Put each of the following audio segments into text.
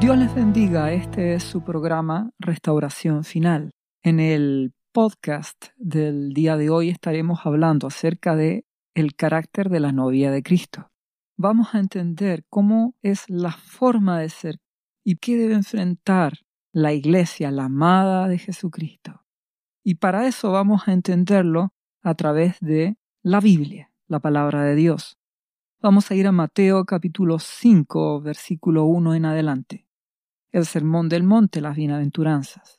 Dios les bendiga, este es su programa Restauración Final. En el podcast del día de hoy estaremos hablando acerca de el carácter de la novia de Cristo. Vamos a entender cómo es la forma de ser y qué debe enfrentar la iglesia, la amada de Jesucristo. Y para eso vamos a entenderlo a través de la Biblia, la palabra de Dios. Vamos a ir a Mateo capítulo 5, versículo 1 en adelante el sermón del monte, las bienaventuranzas.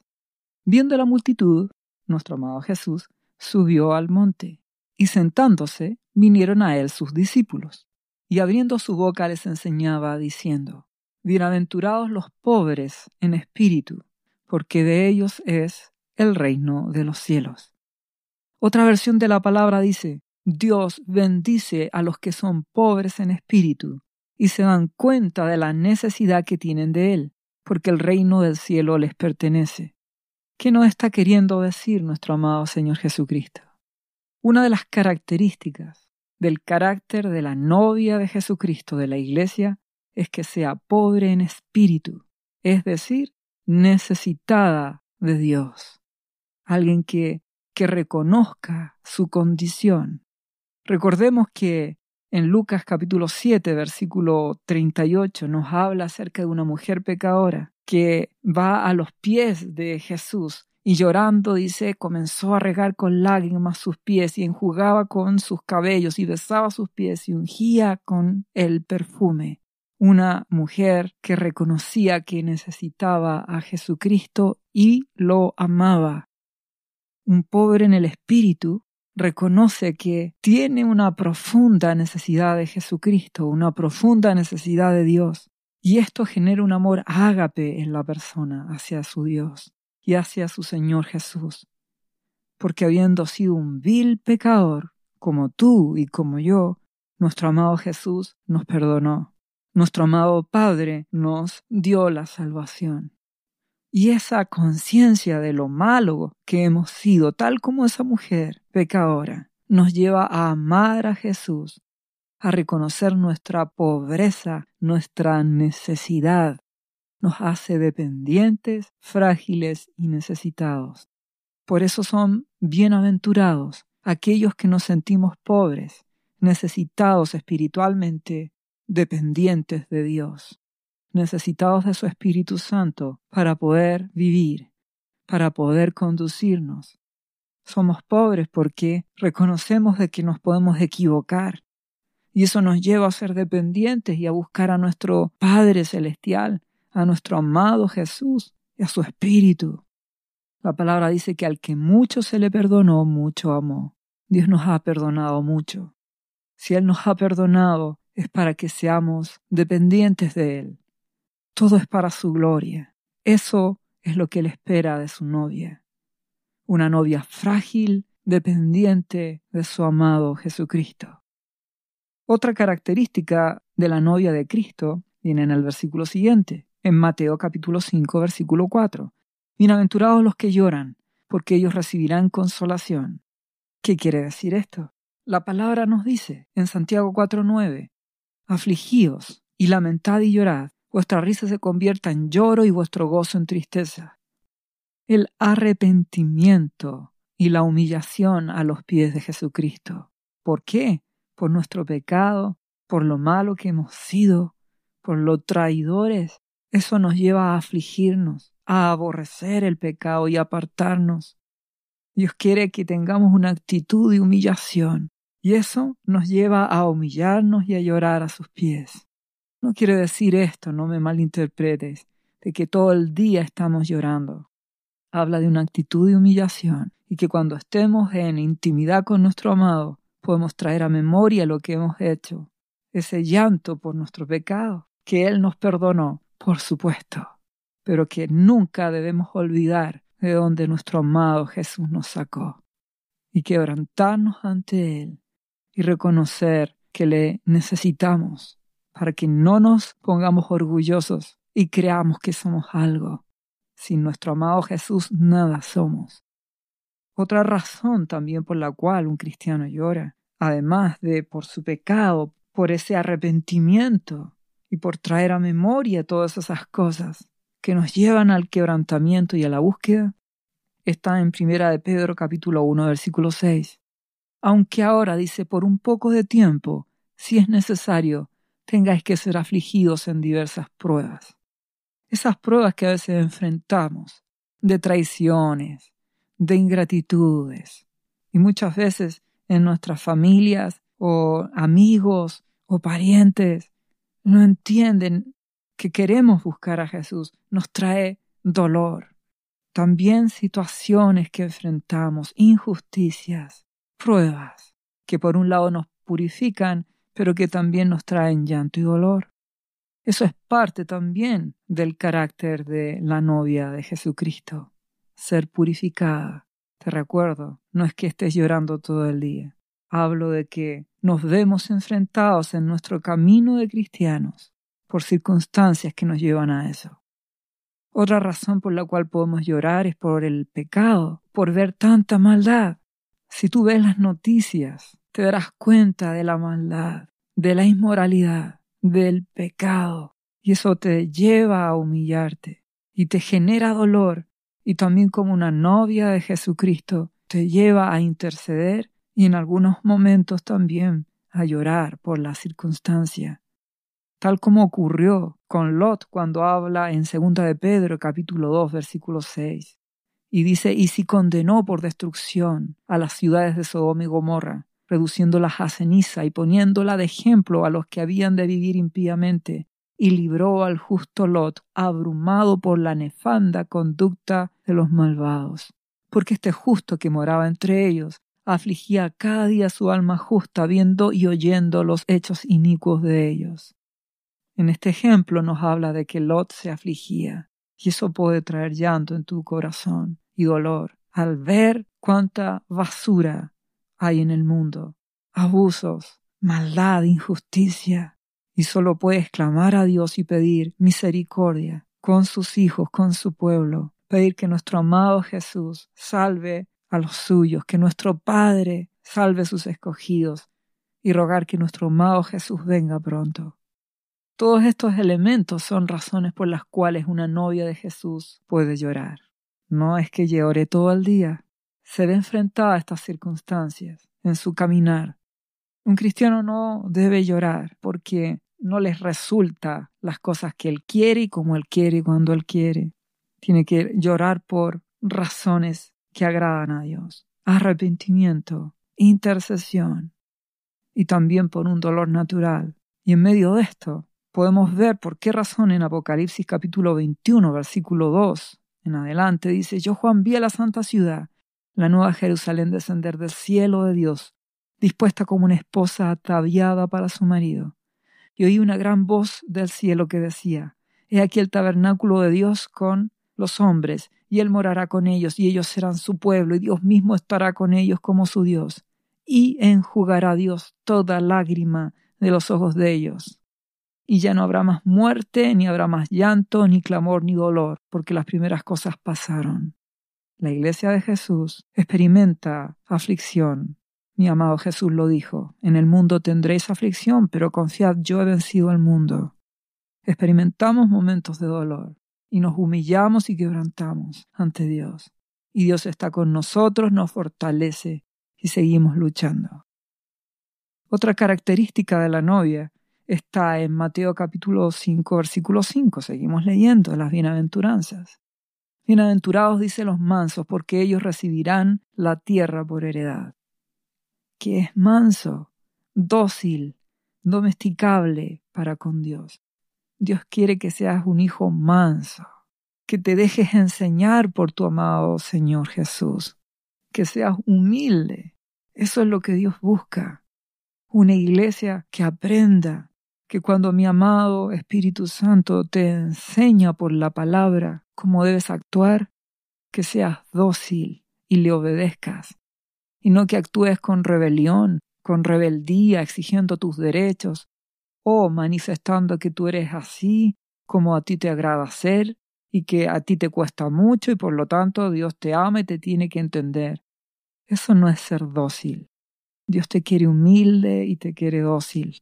Viendo la multitud, nuestro amado Jesús subió al monte, y sentándose vinieron a él sus discípulos, y abriendo su boca les enseñaba, diciendo, Bienaventurados los pobres en espíritu, porque de ellos es el reino de los cielos. Otra versión de la palabra dice, Dios bendice a los que son pobres en espíritu y se dan cuenta de la necesidad que tienen de Él, porque el reino del cielo les pertenece. ¿Qué nos está queriendo decir nuestro amado Señor Jesucristo? Una de las características del carácter de la novia de Jesucristo de la Iglesia es que sea pobre en espíritu, es decir, necesitada de Dios. Alguien que, que reconozca su condición. Recordemos que en Lucas capítulo 7, versículo 38, nos habla acerca de una mujer pecadora que va a los pies de Jesús y llorando, dice, comenzó a regar con lágrimas sus pies y enjugaba con sus cabellos y besaba sus pies y ungía con el perfume. Una mujer que reconocía que necesitaba a Jesucristo y lo amaba. Un pobre en el espíritu reconoce que tiene una profunda necesidad de Jesucristo, una profunda necesidad de Dios. Y esto genera un amor ágape en la persona hacia su Dios y hacia su Señor Jesús. Porque habiendo sido un vil pecador, como tú y como yo, nuestro amado Jesús nos perdonó. Nuestro amado Padre nos dio la salvación. Y esa conciencia de lo malo que hemos sido, tal como esa mujer pecadora, nos lleva a amar a Jesús, a reconocer nuestra pobreza, nuestra necesidad. Nos hace dependientes, frágiles y necesitados. Por eso son bienaventurados aquellos que nos sentimos pobres, necesitados espiritualmente, dependientes de Dios necesitados de su Espíritu Santo para poder vivir, para poder conducirnos. Somos pobres porque reconocemos de que nos podemos equivocar y eso nos lleva a ser dependientes y a buscar a nuestro Padre Celestial, a nuestro amado Jesús y a su Espíritu. La palabra dice que al que mucho se le perdonó, mucho amó. Dios nos ha perdonado mucho. Si Él nos ha perdonado, es para que seamos dependientes de Él, todo es para su gloria. Eso es lo que él espera de su novia. Una novia frágil, dependiente de su amado Jesucristo. Otra característica de la novia de Cristo viene en el versículo siguiente, en Mateo capítulo 5, versículo 4. Bienaventurados los que lloran, porque ellos recibirán consolación. ¿Qué quiere decir esto? La palabra nos dice en Santiago 4:9, afligíos y lamentad y llorad, vuestra risa se convierta en lloro y vuestro gozo en tristeza. El arrepentimiento y la humillación a los pies de Jesucristo. ¿Por qué? Por nuestro pecado, por lo malo que hemos sido, por lo traidores. Eso nos lleva a afligirnos, a aborrecer el pecado y apartarnos. Dios quiere que tengamos una actitud de humillación, y eso nos lleva a humillarnos y a llorar a sus pies. No quiere decir esto, no me malinterpretes, de que todo el día estamos llorando. Habla de una actitud de humillación y que cuando estemos en intimidad con nuestro amado podemos traer a memoria lo que hemos hecho, ese llanto por nuestro pecado, que Él nos perdonó, por supuesto, pero que nunca debemos olvidar de donde nuestro amado Jesús nos sacó, y quebrantarnos ante Él y reconocer que le necesitamos para que no nos pongamos orgullosos y creamos que somos algo. Sin nuestro amado Jesús nada somos. Otra razón también por la cual un cristiano llora, además de por su pecado, por ese arrepentimiento, y por traer a memoria todas esas cosas que nos llevan al quebrantamiento y a la búsqueda, está en Primera de Pedro capítulo 1 versículo 6. Aunque ahora dice por un poco de tiempo, si es necesario, tengáis que ser afligidos en diversas pruebas. Esas pruebas que a veces enfrentamos, de traiciones, de ingratitudes, y muchas veces en nuestras familias o amigos o parientes no entienden que queremos buscar a Jesús, nos trae dolor. También situaciones que enfrentamos, injusticias, pruebas, que por un lado nos purifican, pero que también nos traen llanto y dolor. Eso es parte también del carácter de la novia de Jesucristo, ser purificada. Te recuerdo, no es que estés llorando todo el día. Hablo de que nos vemos enfrentados en nuestro camino de cristianos por circunstancias que nos llevan a eso. Otra razón por la cual podemos llorar es por el pecado, por ver tanta maldad. Si tú ves las noticias, te darás cuenta de la maldad, de la inmoralidad, del pecado, y eso te lleva a humillarte y te genera dolor, y también como una novia de Jesucristo te lleva a interceder y en algunos momentos también a llorar por la circunstancia, tal como ocurrió con Lot cuando habla en 2 de Pedro capítulo 2 versículo 6. Y dice, y si condenó por destrucción a las ciudades de Sodoma y Gomorra, reduciéndolas a ceniza y poniéndola de ejemplo a los que habían de vivir impíamente, y libró al justo Lot, abrumado por la nefanda conducta de los malvados. Porque este justo que moraba entre ellos afligía cada día su alma justa viendo y oyendo los hechos inicuos de ellos. En este ejemplo nos habla de que Lot se afligía, y eso puede traer llanto en tu corazón y dolor al ver cuánta basura hay en el mundo, abusos, maldad, injusticia, y solo puedes clamar a Dios y pedir misericordia con sus hijos, con su pueblo, pedir que nuestro amado Jesús salve a los suyos, que nuestro Padre salve sus escogidos y rogar que nuestro amado Jesús venga pronto. Todos estos elementos son razones por las cuales una novia de Jesús puede llorar. No es que llore todo el día, se ve enfrentada a estas circunstancias en su caminar. Un cristiano no debe llorar porque no les resulta las cosas que él quiere y como él quiere y cuando él quiere. Tiene que llorar por razones que agradan a Dios. Arrepentimiento, intercesión y también por un dolor natural. Y en medio de esto podemos ver por qué razón en Apocalipsis capítulo 21, versículo 2 en adelante dice, yo Juan vi a la santa ciudad, la nueva Jerusalén descender del cielo de Dios, dispuesta como una esposa ataviada para su marido. Y oí una gran voz del cielo que decía, He aquí el tabernáculo de Dios con los hombres, y Él morará con ellos, y ellos serán su pueblo, y Dios mismo estará con ellos como su Dios, y enjugará Dios toda lágrima de los ojos de ellos. Y ya no habrá más muerte, ni habrá más llanto, ni clamor, ni dolor, porque las primeras cosas pasaron. La iglesia de Jesús experimenta aflicción. Mi amado Jesús lo dijo, en el mundo tendréis aflicción, pero confiad, yo he vencido al mundo. Experimentamos momentos de dolor, y nos humillamos y quebrantamos ante Dios. Y Dios está con nosotros, nos fortalece y seguimos luchando. Otra característica de la novia está en Mateo capítulo 5, versículo 5. Seguimos leyendo las bienaventuranzas. Bienaventurados dice los mansos, porque ellos recibirán la tierra por heredad. Que es manso, dócil, domesticable para con Dios. Dios quiere que seas un hijo manso, que te dejes enseñar por tu amado Señor Jesús, que seas humilde. Eso es lo que Dios busca. Una iglesia que aprenda, que cuando mi amado Espíritu Santo te enseña por la palabra cómo debes actuar, que seas dócil y le obedezcas, y no que actúes con rebelión, con rebeldía, exigiendo tus derechos, o manifestando que tú eres así como a ti te agrada ser y que a ti te cuesta mucho y por lo tanto Dios te ama y te tiene que entender. Eso no es ser dócil. Dios te quiere humilde y te quiere dócil.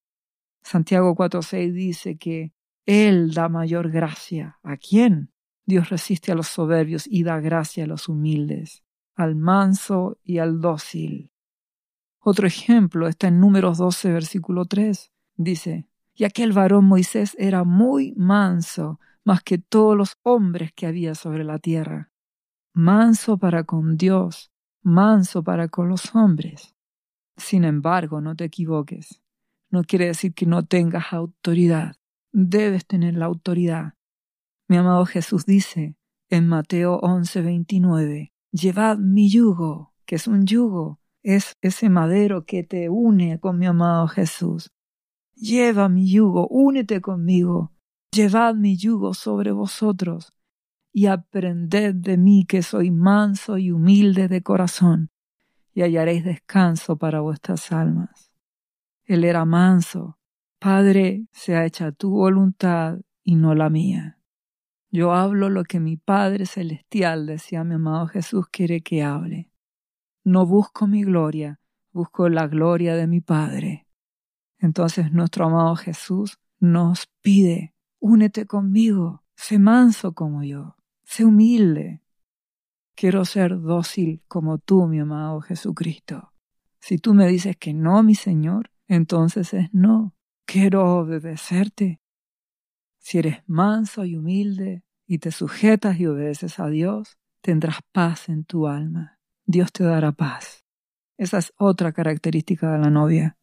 Santiago 4.6 dice que Él da mayor gracia. ¿A quién? Dios resiste a los soberbios y da gracia a los humildes, al manso y al dócil. Otro ejemplo está en Números 12, versículo 3. Dice, y aquel varón Moisés era muy manso, más que todos los hombres que había sobre la tierra. Manso para con Dios, manso para con los hombres. Sin embargo, no te equivoques. No quiere decir que no tengas autoridad. Debes tener la autoridad. Mi amado Jesús dice en Mateo 11, 29, Llevad mi yugo, que es un yugo, es ese madero que te une con mi amado Jesús. Lleva mi yugo, únete conmigo, llevad mi yugo sobre vosotros, y aprended de mí que soy manso y humilde de corazón, y hallaréis descanso para vuestras almas. Él era manso. Padre, sea hecha tu voluntad y no la mía. Yo hablo lo que mi Padre Celestial, decía mi amado Jesús, quiere que hable. No busco mi gloria, busco la gloria de mi Padre. Entonces nuestro amado Jesús nos pide, únete conmigo, sé manso como yo, sé humilde. Quiero ser dócil como tú, mi amado Jesucristo. Si tú me dices que no, mi Señor, entonces es no. Quiero obedecerte. Si eres manso y humilde y te sujetas y obedeces a Dios, tendrás paz en tu alma. Dios te dará paz. Esa es otra característica de la novia.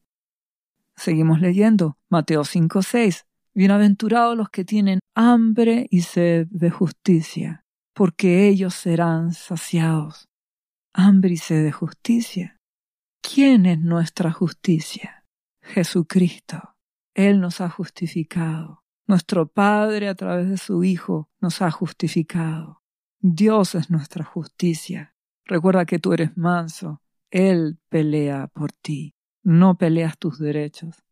Seguimos leyendo Mateo 5:6. Bienaventurados los que tienen hambre y sed de justicia, porque ellos serán saciados. Hambre y sed de justicia. ¿Quién es nuestra justicia? Jesucristo. Él nos ha justificado. Nuestro Padre a través de su Hijo nos ha justificado. Dios es nuestra justicia. Recuerda que tú eres manso. Él pelea por ti. No peleas tus derechos.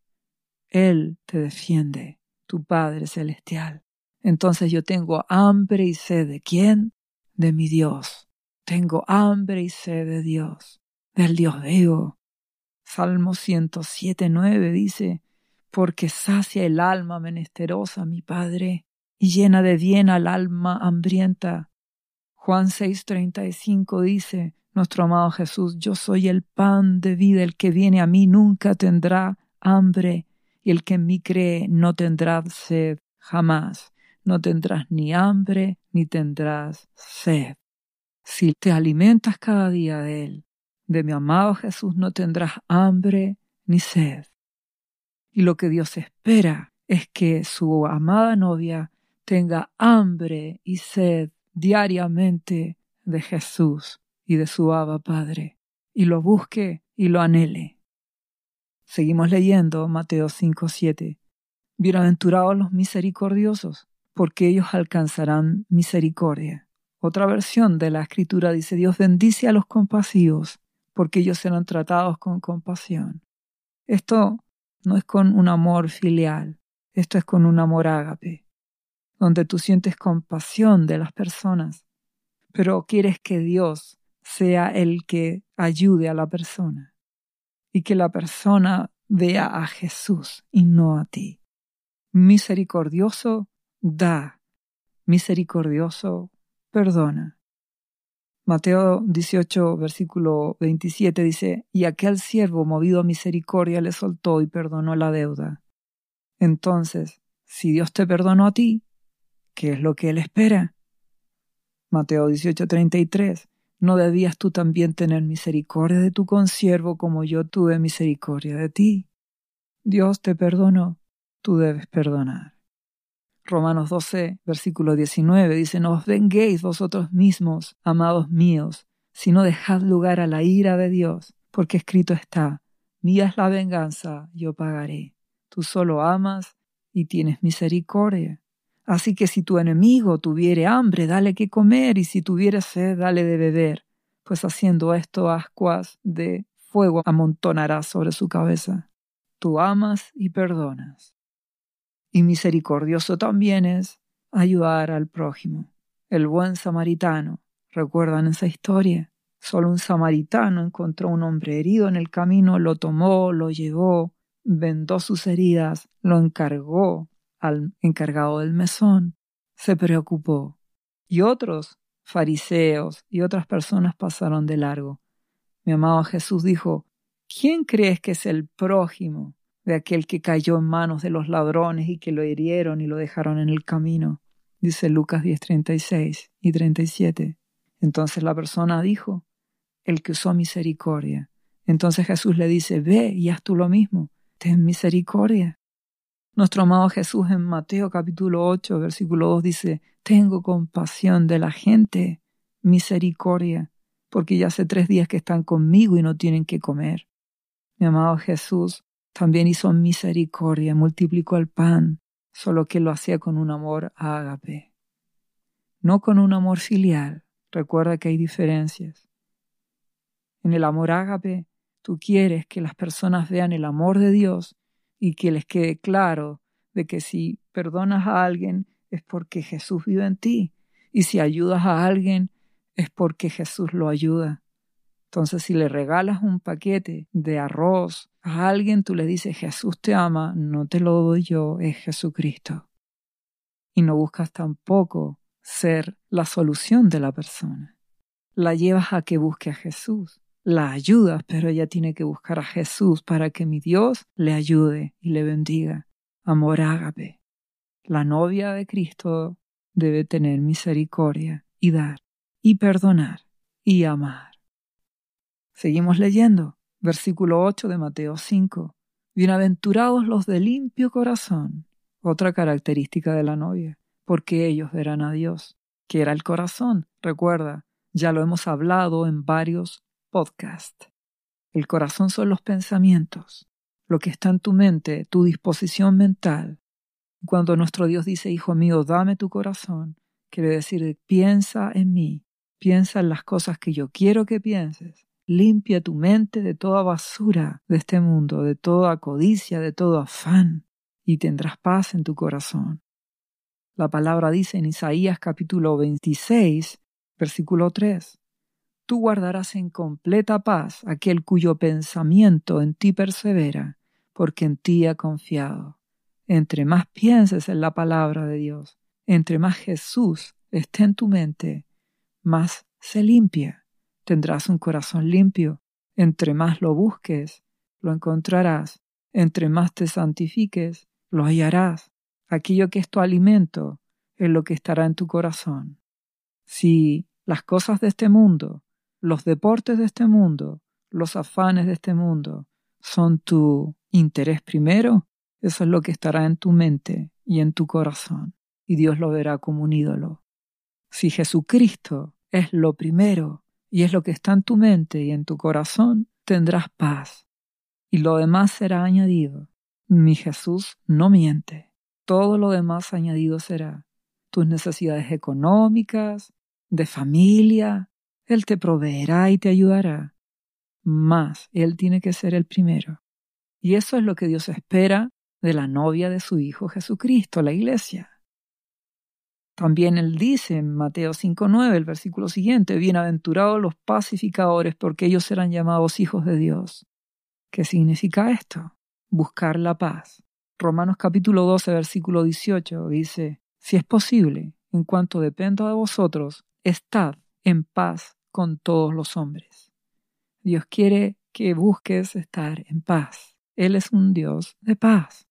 Él te defiende, tu Padre Celestial. Entonces yo tengo hambre y sed de quién? De mi Dios. Tengo hambre y sed de Dios, del Dios vivo. Salmo 107, 9 dice, porque sacia el alma menesterosa, mi Padre, y llena de bien al alma hambrienta. Juan 6:35 dice, nuestro amado Jesús, yo soy el pan de vida, el que viene a mí nunca tendrá hambre, y el que en mí cree no tendrá sed jamás. No tendrás ni hambre ni tendrás sed. Si te alimentas cada día de Él, de mi amado Jesús, no tendrás hambre ni sed. Y lo que Dios espera es que su amada novia tenga hambre y sed diariamente de Jesús y de su Abba Padre, y lo busque y lo anhele. Seguimos leyendo Mateo 5, 7. Bienaventurados los misericordiosos, porque ellos alcanzarán misericordia. Otra versión de la escritura dice, Dios bendice a los compasivos, porque ellos serán tratados con compasión. Esto no es con un amor filial, esto es con un amor ágape, donde tú sientes compasión de las personas, pero quieres que Dios sea el que ayude a la persona y que la persona vea a Jesús y no a ti. Misericordioso da, misericordioso perdona. Mateo 18, versículo 27 dice, y aquel siervo movido a misericordia le soltó y perdonó la deuda. Entonces, si Dios te perdonó a ti, ¿qué es lo que Él espera? Mateo 18, 33, ¿no debías tú también tener misericordia de tu consiervo como yo tuve misericordia de ti? Dios te perdonó, tú debes perdonar. Romanos 12, versículo 19 dice, no os venguéis vosotros mismos, amados míos, sino dejad lugar a la ira de Dios, porque escrito está, mía es la venganza, yo pagaré. Tú solo amas y tienes misericordia. Así que si tu enemigo tuviere hambre, dale que comer, y si tuviere sed, dale de beber, pues haciendo esto ascuas de fuego amontonará sobre su cabeza. Tú amas y perdonas. Y misericordioso también es ayudar al prójimo. El buen samaritano, ¿recuerdan esa historia? Solo un samaritano encontró un hombre herido en el camino, lo tomó, lo llevó, vendó sus heridas, lo encargó al encargado del mesón, se preocupó. Y otros fariseos y otras personas pasaron de largo. Mi amado Jesús dijo, ¿quién crees que es el prójimo de aquel que cayó en manos de los ladrones y que lo hirieron y lo dejaron en el camino? Dice Lucas 10, 36 y 37. Entonces la persona dijo, el que usó misericordia. Entonces Jesús le dice, ve y haz tú lo mismo, ten misericordia. Nuestro amado Jesús en Mateo capítulo 8, versículo 2 dice, tengo compasión de la gente, misericordia, porque ya hace tres días que están conmigo y no tienen que comer. Mi amado Jesús también hizo misericordia, multiplicó el pan, solo que lo hacía con un amor ágape, no con un amor filial. Recuerda que hay diferencias. En el amor ágape, tú quieres que las personas vean el amor de Dios y que les quede claro de que si perdonas a alguien es porque Jesús vive en ti y si ayudas a alguien es porque Jesús lo ayuda. Entonces si le regalas un paquete de arroz a alguien, tú le dices Jesús te ama, no te lo doy yo, es Jesucristo. Y no buscas tampoco ser la solución de la persona. La llevas a que busque a Jesús la ayudas, pero ella tiene que buscar a Jesús para que mi Dios le ayude y le bendiga. Amor ágape. La novia de Cristo debe tener misericordia y dar y perdonar y amar. Seguimos leyendo. Versículo 8 de Mateo 5. Bienaventurados los de limpio corazón. Otra característica de la novia, porque ellos verán a Dios. que era el corazón? Recuerda, ya lo hemos hablado en varios podcast. El corazón son los pensamientos, lo que está en tu mente, tu disposición mental. Cuando nuestro Dios dice, Hijo mío, dame tu corazón, quiere decir, piensa en mí, piensa en las cosas que yo quiero que pienses. Limpia tu mente de toda basura de este mundo, de toda codicia, de todo afán, y tendrás paz en tu corazón. La palabra dice en Isaías capítulo 26, versículo 3, tú guardarás en completa paz aquel cuyo pensamiento en ti persevera, porque en ti ha confiado. Entre más pienses en la palabra de Dios, entre más Jesús esté en tu mente, más se limpia. Tendrás un corazón limpio. Entre más lo busques, lo encontrarás. Entre más te santifiques, lo hallarás. Aquello que es tu alimento es lo que estará en tu corazón. Si las cosas de este mundo los deportes de este mundo, los afanes de este mundo, son tu interés primero, eso es lo que estará en tu mente y en tu corazón, y Dios lo verá como un ídolo. Si Jesucristo es lo primero y es lo que está en tu mente y en tu corazón, tendrás paz, y lo demás será añadido. Mi Jesús no miente, todo lo demás añadido será. Tus necesidades económicas, de familia, él te proveerá y te ayudará. Mas Él tiene que ser el primero. Y eso es lo que Dios espera de la novia de su Hijo Jesucristo, la iglesia. También Él dice en Mateo 5.9, el versículo siguiente, Bienaventurados los pacificadores, porque ellos serán llamados hijos de Dios. ¿Qué significa esto? Buscar la paz. Romanos capítulo 12, versículo 18 dice, Si es posible, en cuanto dependa de vosotros, estad en paz con todos los hombres. Dios quiere que busques estar en paz. Él es un Dios de paz.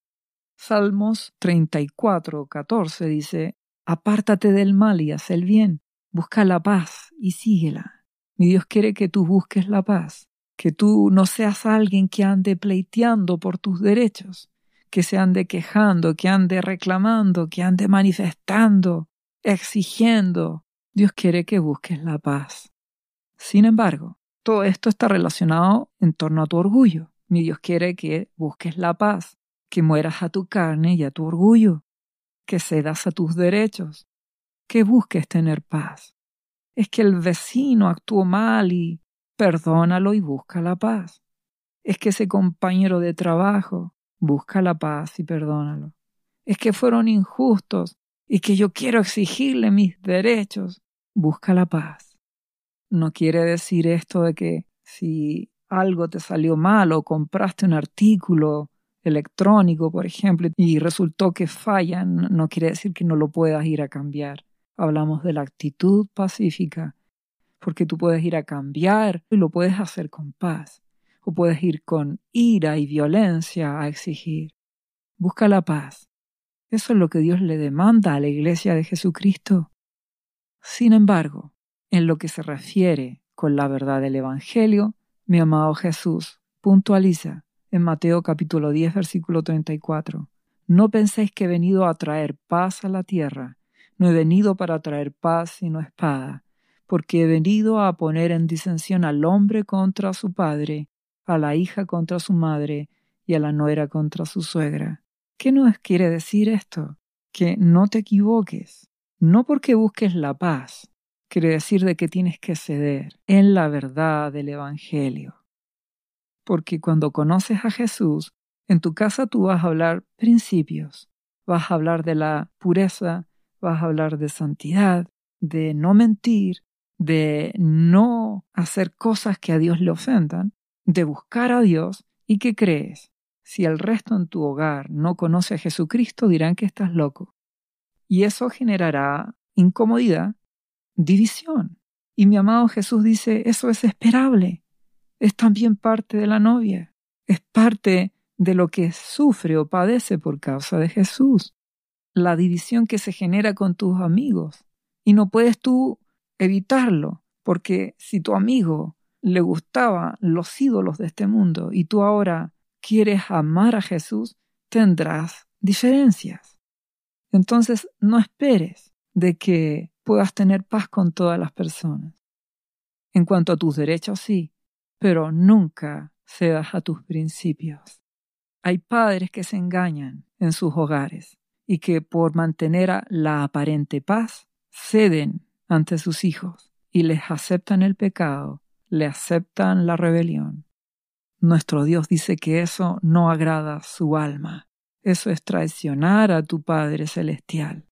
Salmos 34, 14 dice, Apártate del mal y haz el bien, busca la paz y síguela. Mi Dios quiere que tú busques la paz, que tú no seas alguien que ande pleiteando por tus derechos, que se ande quejando, que ande reclamando, que ande manifestando, exigiendo, Dios quiere que busques la paz. Sin embargo, todo esto está relacionado en torno a tu orgullo. Mi Dios quiere que busques la paz, que mueras a tu carne y a tu orgullo, que cedas a tus derechos, que busques tener paz. Es que el vecino actuó mal y perdónalo y busca la paz. Es que ese compañero de trabajo busca la paz y perdónalo. Es que fueron injustos y que yo quiero exigirle mis derechos, busca la paz. No quiere decir esto de que si algo te salió mal o compraste un artículo electrónico, por ejemplo, y resultó que fallan, no quiere decir que no lo puedas ir a cambiar. Hablamos de la actitud pacífica, porque tú puedes ir a cambiar y lo puedes hacer con paz, o puedes ir con ira y violencia a exigir. Busca la paz. Eso es lo que Dios le demanda a la iglesia de Jesucristo. Sin embargo, en lo que se refiere con la verdad del Evangelio, mi amado Jesús puntualiza en Mateo capítulo 10 versículo 34. No penséis que he venido a traer paz a la tierra. No he venido para traer paz sino espada, porque he venido a poner en disensión al hombre contra su padre, a la hija contra su madre y a la nuera contra su suegra. ¿Qué nos quiere decir esto? Que no te equivoques, no porque busques la paz, quiere decir de que tienes que ceder en la verdad del Evangelio porque cuando conoces a Jesús, en tu casa tú vas a hablar principios, vas a hablar de la pureza, vas a hablar de santidad, de no mentir, de no hacer cosas que a Dios le ofendan, de buscar a Dios y que crees. Si el resto en tu hogar no conoce a Jesucristo, dirán que estás loco. Y eso generará incomodidad, división. Y mi amado Jesús dice, eso es esperable es también parte de la novia, es parte de lo que sufre o padece por causa de Jesús, la división que se genera con tus amigos. Y no puedes tú evitarlo, porque si tu amigo le gustaban los ídolos de este mundo y tú ahora quieres amar a Jesús, tendrás diferencias. Entonces no esperes de que puedas tener paz con todas las personas. En cuanto a tus derechos, sí, pero nunca cedas a tus principios. Hay padres que se engañan en sus hogares y que por mantener la aparente paz ceden ante sus hijos y les aceptan el pecado, le aceptan la rebelión. Nuestro Dios dice que eso no agrada su alma. Eso es traicionar a tu Padre Celestial.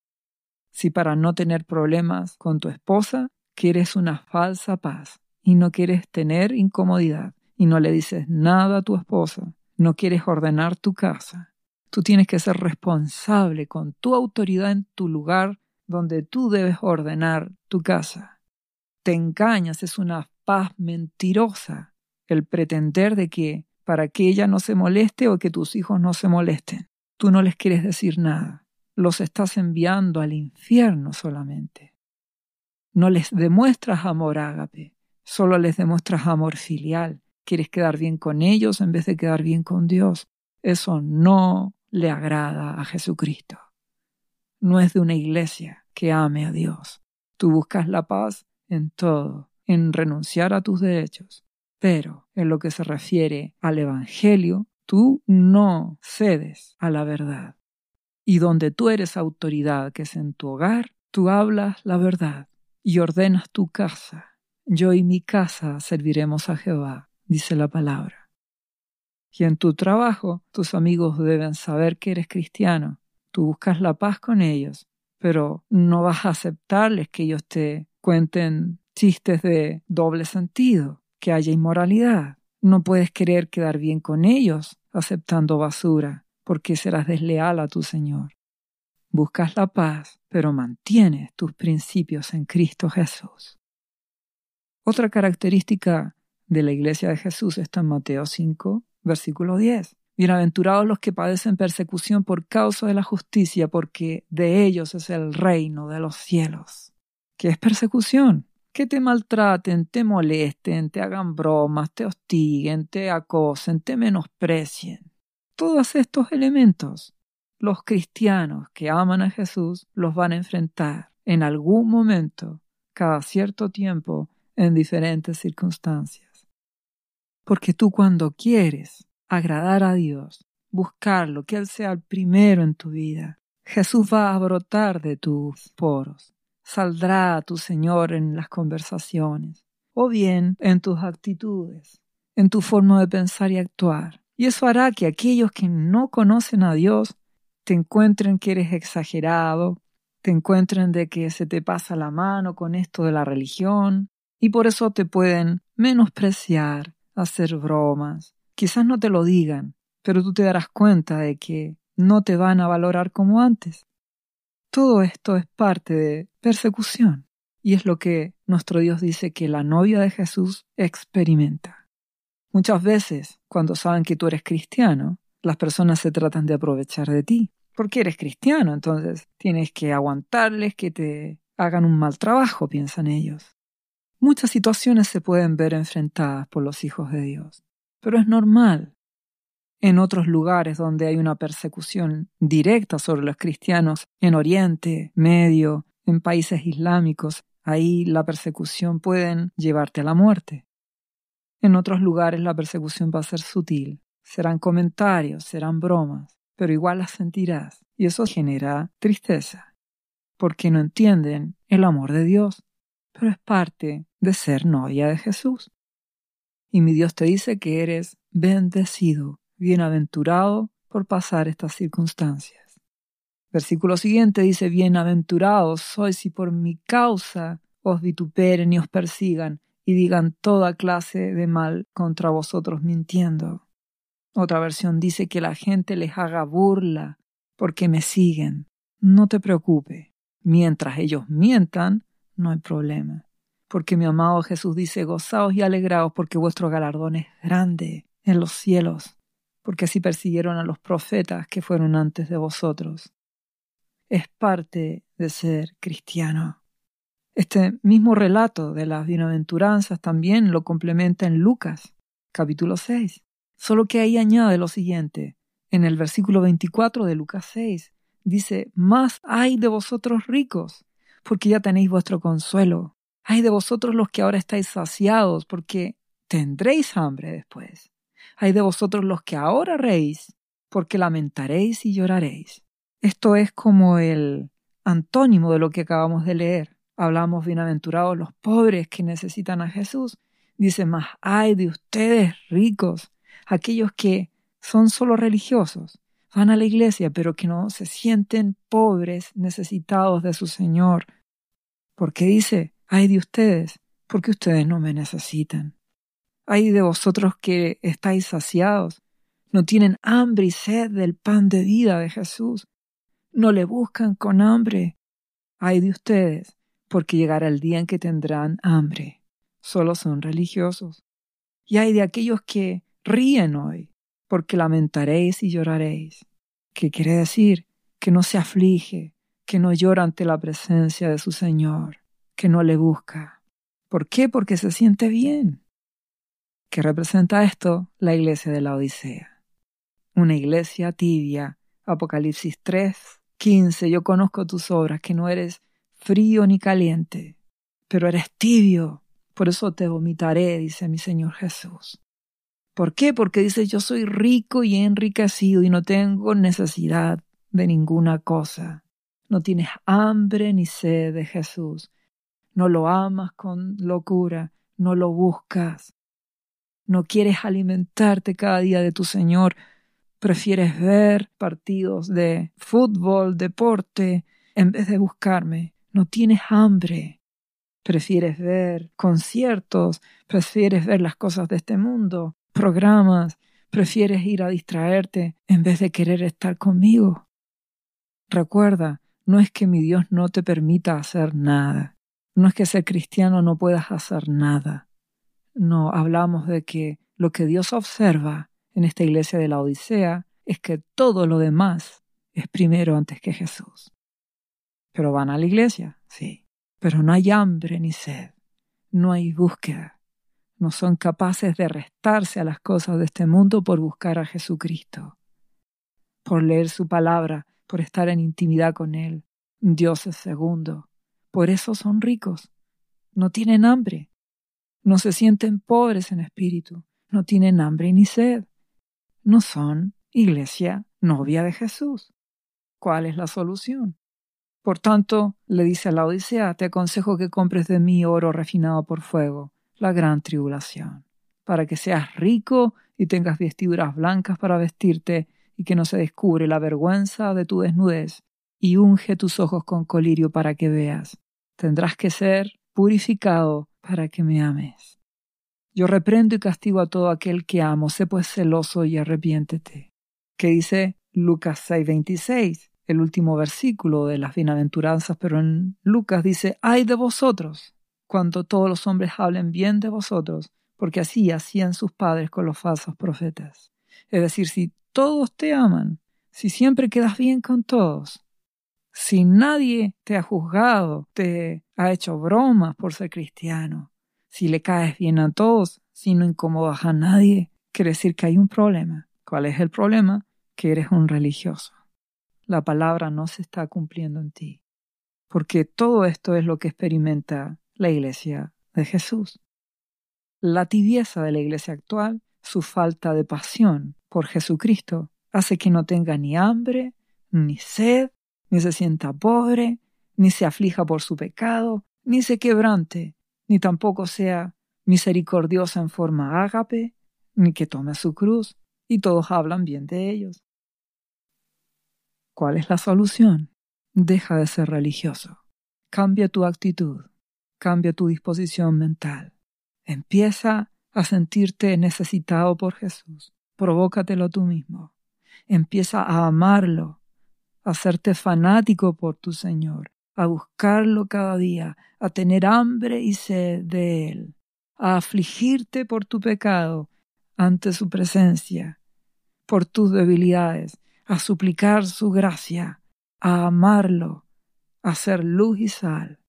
Si para no tener problemas con tu esposa quieres una falsa paz, y no quieres tener incomodidad y no le dices nada a tu esposa, no quieres ordenar tu casa, tú tienes que ser responsable con tu autoridad en tu lugar donde tú debes ordenar tu casa. Te engañas, es una paz mentirosa el pretender de que para que ella no se moleste o que tus hijos no se molesten, tú no les quieres decir nada, los estás enviando al infierno solamente. No les demuestras amor ágape, Solo les demuestras amor filial. Quieres quedar bien con ellos en vez de quedar bien con Dios. Eso no le agrada a Jesucristo. No es de una iglesia que ame a Dios. Tú buscas la paz en todo, en renunciar a tus derechos. Pero en lo que se refiere al Evangelio, tú no cedes a la verdad. Y donde tú eres autoridad, que es en tu hogar, tú hablas la verdad y ordenas tu casa yo y mi casa serviremos a Jehová, dice la palabra. Y en tu trabajo, tus amigos deben saber que eres cristiano. Tú buscas la paz con ellos, pero no vas a aceptarles que ellos te cuenten chistes de doble sentido, que haya inmoralidad. No puedes querer quedar bien con ellos aceptando basura, porque serás desleal a tu Señor. Buscas la paz, pero mantienes tus principios en Cristo Jesús. Otra característica de la iglesia de Jesús está en Mateo 5, versículo 10. Bienaventurados los que padecen persecución por causa de la justicia, porque de ellos es el reino de los cielos. ¿Qué es persecución? Que te maltraten, te molesten, te hagan bromas, te hostiguen, te acosen, te menosprecien. Todos estos elementos, los cristianos que aman a Jesús los van a enfrentar en algún momento, cada cierto tiempo, en diferentes circunstancias. Porque tú cuando quieres agradar a Dios, buscarlo, que Él sea el primero en tu vida, Jesús va a brotar de tus poros, saldrá a tu Señor en las conversaciones, o bien en tus actitudes, en tu forma de pensar y actuar. Y eso hará que aquellos que no conocen a Dios te encuentren que eres exagerado, te encuentren de que se te pasa la mano con esto de la religión, y por eso te pueden menospreciar, hacer bromas. Quizás no te lo digan, pero tú te darás cuenta de que no te van a valorar como antes. Todo esto es parte de persecución y es lo que nuestro Dios dice que la novia de Jesús experimenta. Muchas veces, cuando saben que tú eres cristiano, las personas se tratan de aprovechar de ti, porque eres cristiano, entonces tienes que aguantarles que te hagan un mal trabajo, piensan ellos. Muchas situaciones se pueden ver enfrentadas por los hijos de Dios, pero es normal. En otros lugares donde hay una persecución directa sobre los cristianos, en Oriente, Medio, en países islámicos, ahí la persecución puede llevarte a la muerte. En otros lugares la persecución va a ser sutil, serán comentarios, serán bromas, pero igual las sentirás y eso genera tristeza, porque no entienden el amor de Dios, pero es parte de ser novia de Jesús. Y mi Dios te dice que eres bendecido, bienaventurado por pasar estas circunstancias. Versículo siguiente dice, bienaventurados sois si por mi causa os vituperen y os persigan y digan toda clase de mal contra vosotros mintiendo. Otra versión dice que la gente les haga burla porque me siguen. No te preocupe. Mientras ellos mientan, no hay problema. Porque mi amado Jesús dice, gozaos y alegraos porque vuestro galardón es grande en los cielos, porque así persiguieron a los profetas que fueron antes de vosotros. Es parte de ser cristiano. Este mismo relato de las bienaventuranzas también lo complementa en Lucas, capítulo 6. Solo que ahí añade lo siguiente. En el versículo 24 de Lucas 6 dice, Más hay de vosotros ricos, porque ya tenéis vuestro consuelo. Hay de vosotros los que ahora estáis saciados, porque tendréis hambre después. Hay de vosotros los que ahora reís, porque lamentaréis y lloraréis. Esto es como el antónimo de lo que acabamos de leer. Hablamos bienaventurados los pobres que necesitan a Jesús. Dice, más hay de ustedes ricos, aquellos que son solo religiosos, van a la iglesia, pero que no se sienten pobres, necesitados de su Señor. Porque dice, ay de ustedes, porque ustedes no me necesitan. Ay de vosotros que estáis saciados, no tienen hambre y sed del pan de vida de Jesús, no le buscan con hambre. Ay de ustedes, porque llegará el día en que tendrán hambre. Solo son religiosos. Y hay de aquellos que ríen hoy, porque lamentaréis y lloraréis. ¿Qué quiere decir? Que no se aflige, que no llora ante la presencia de su Señor, que no le busca. ¿Por qué? Porque se siente bien. ¿Qué representa esto? La iglesia de la Odisea. Una iglesia tibia. Apocalipsis 3, 15. Yo conozco tus obras, que no eres frío ni caliente, pero eres tibio. Por eso te vomitaré, dice mi Señor Jesús. ¿Por qué? Porque dice yo soy rico y enriquecido y no tengo necesidad de ninguna cosa. No tienes hambre ni sed de Jesús. No lo amas con locura, no lo buscas. No quieres alimentarte cada día de tu Señor. Prefieres ver partidos de fútbol, deporte, en vez de buscarme. No tienes hambre. Prefieres ver conciertos, prefieres ver las cosas de este mundo, programas, prefieres ir a distraerte en vez de querer estar conmigo. Recuerda, no es que mi Dios no te permita hacer nada, no es que ser cristiano no puedas hacer nada. No, hablamos de que lo que Dios observa en esta iglesia de la Odisea es que todo lo demás es primero antes que Jesús. Pero van a la iglesia, sí, pero no hay hambre ni sed, no hay búsqueda, no son capaces de restarse a las cosas de este mundo por buscar a Jesucristo, por leer su palabra, por estar en intimidad con Él. Dios es segundo. Por eso son ricos. No tienen hambre. No se sienten pobres en espíritu. No tienen hambre ni sed. No son iglesia novia de Jesús. ¿Cuál es la solución? Por tanto, le dice a la Odisea, te aconsejo que compres de mí oro refinado por fuego, la gran tribulación, para que seas rico y tengas vestiduras blancas para vestirte y que no se descubre la vergüenza de tu desnudez, y unge tus ojos con colirio para que veas. Tendrás que ser purificado para que me ames. Yo reprendo y castigo a todo aquel que amo, sé pues celoso y arrepiéntete. ¿Qué dice Lucas 6:26? El último versículo de las bienaventuranzas, pero en Lucas dice, ay de vosotros, cuando todos los hombres hablen bien de vosotros, porque así hacían sus padres con los falsos profetas. Es decir, si todos te aman, si siempre quedas bien con todos, si nadie te ha juzgado, te ha hecho bromas por ser cristiano, si le caes bien a todos, si no incomodas a nadie, quiere decir que hay un problema. ¿Cuál es el problema? Que eres un religioso. La palabra no se está cumpliendo en ti. Porque todo esto es lo que experimenta la iglesia de Jesús. La tibieza de la iglesia actual, su falta de pasión por Jesucristo, hace que no tenga ni hambre, ni sed, ni se sienta pobre, ni se aflija por su pecado, ni se quebrante, ni tampoco sea misericordiosa en forma ágape, ni que tome su cruz, y todos hablan bien de ellos. ¿Cuál es la solución? Deja de ser religioso. Cambia tu actitud, cambia tu disposición mental. Empieza a sentirte necesitado por Jesús. Provócatelo tú mismo. Empieza a amarlo a hacerte fanático por tu Señor, a buscarlo cada día, a tener hambre y sed de Él, a afligirte por tu pecado ante su presencia, por tus debilidades, a suplicar su gracia, a amarlo, a ser luz y sal.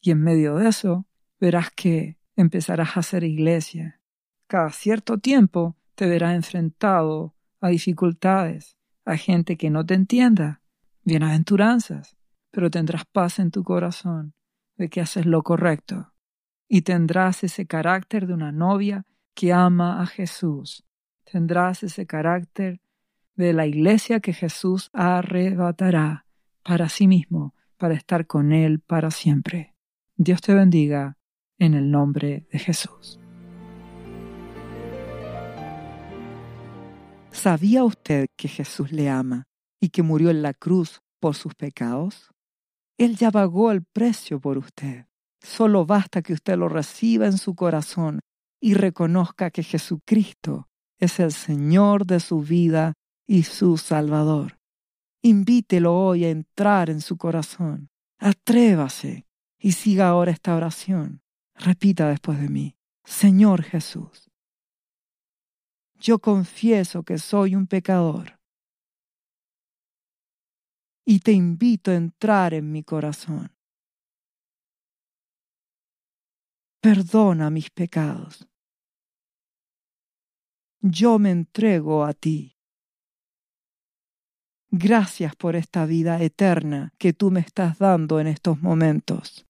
Y en medio de eso verás que empezarás a hacer iglesia. Cada cierto tiempo te verás enfrentado a dificultades, a gente que no te entienda, bienaventuranzas, pero tendrás paz en tu corazón de que haces lo correcto y tendrás ese carácter de una novia que ama a Jesús. Tendrás ese carácter de la iglesia que Jesús arrebatará para sí mismo, para estar con Él para siempre. Dios te bendiga en el nombre de Jesús. ¿Sabía usted que Jesús le ama? y que murió en la cruz por sus pecados? Él ya pagó el precio por usted. Solo basta que usted lo reciba en su corazón y reconozca que Jesucristo es el Señor de su vida y su Salvador. Invítelo hoy a entrar en su corazón. Atrévase y siga ahora esta oración. Repita después de mí. Señor Jesús, yo confieso que soy un pecador y te invito a entrar en mi corazón. Perdona mis pecados. Yo me entrego a ti. Gracias por esta vida eterna que tú me estás dando en estos momentos.